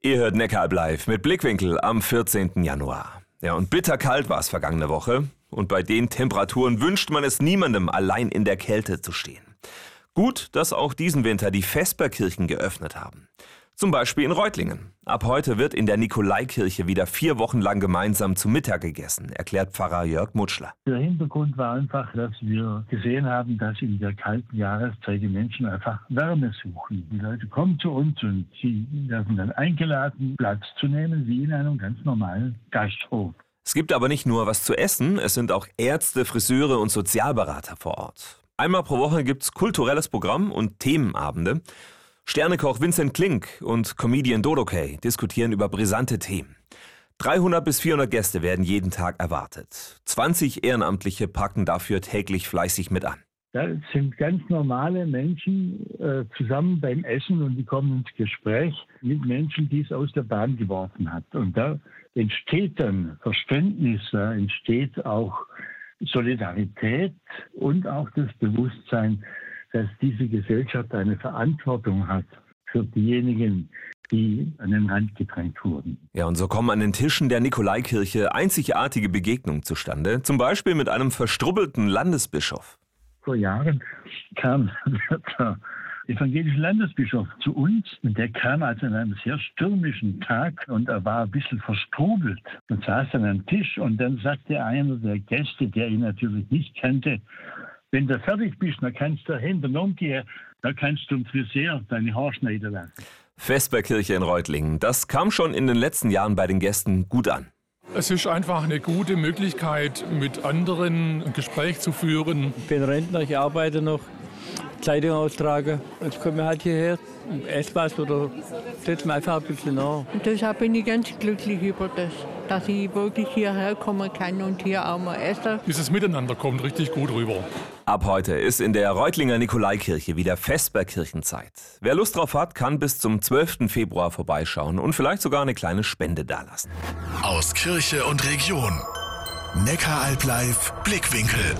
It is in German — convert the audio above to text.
Ihr hört Neckaralb live mit Blickwinkel am 14. Januar. Ja, und bitterkalt war es vergangene Woche. Und bei den Temperaturen wünscht man es niemandem, allein in der Kälte zu stehen. Gut, dass auch diesen Winter die Vesperkirchen geöffnet haben. Zum Beispiel in Reutlingen. Ab heute wird in der Nikolaikirche wieder vier Wochen lang gemeinsam zu Mittag gegessen, erklärt Pfarrer Jörg Mutschler. Der Hintergrund war einfach, dass wir gesehen haben, dass in der kalten Jahreszeit die Menschen einfach Wärme suchen. Die Leute kommen zu uns und sie werden dann eingeladen, Platz zu nehmen, wie in einem ganz normalen Gasthof. Es gibt aber nicht nur was zu essen, es sind auch Ärzte, Friseure und Sozialberater vor Ort. Einmal pro Woche gibt es kulturelles Programm und Themenabende. Sternekoch Vincent Klink und Comedian Dodo Kay diskutieren über brisante Themen. 300 bis 400 Gäste werden jeden Tag erwartet. 20 Ehrenamtliche packen dafür täglich fleißig mit an. Da sind ganz normale Menschen äh, zusammen beim Essen und die kommen ins Gespräch mit Menschen, die es aus der Bahn geworfen hat. Und da entsteht dann Verständnis, da entsteht auch Solidarität und auch das Bewusstsein, dass diese Gesellschaft eine Verantwortung hat für diejenigen, die an den Rand gedrängt wurden. Ja, und so kommen an den Tischen der Nikolaikirche einzigartige Begegnungen zustande, zum Beispiel mit einem verstrubbelten Landesbischof. Vor Jahren kam der evangelische Landesbischof zu uns und der kam also an einem sehr stürmischen Tag und er war ein bisschen verstrubelt und saß an einem Tisch und dann sagte einer der Gäste, der ihn natürlich nicht kannte, wenn du fertig bist, dann kannst du hinten umgehen, dann kannst du zum Friseur deine Haare schneiden lassen. Vesperkirche in Reutlingen, das kam schon in den letzten Jahren bei den Gästen gut an. Es ist einfach eine gute Möglichkeit, mit anderen ein Gespräch zu führen. Ich bin Rentner, ich arbeite noch, Kleidung austrage. Jetzt kommen wir halt hierher, esse was oder setzen einfach ein bisschen nach. Und deshalb bin ich ganz glücklich über das, dass ich wirklich hierher kommen kann und hier auch mal essen. Dieses Miteinander kommt richtig gut rüber. Ab heute ist in der Reutlinger Nikolaikirche wieder Vesperkirchenzeit. Wer Lust drauf hat, kann bis zum 12. Februar vorbeischauen und vielleicht sogar eine kleine Spende dalassen. Aus Kirche und Region. Neckaralb live Blickwinkel.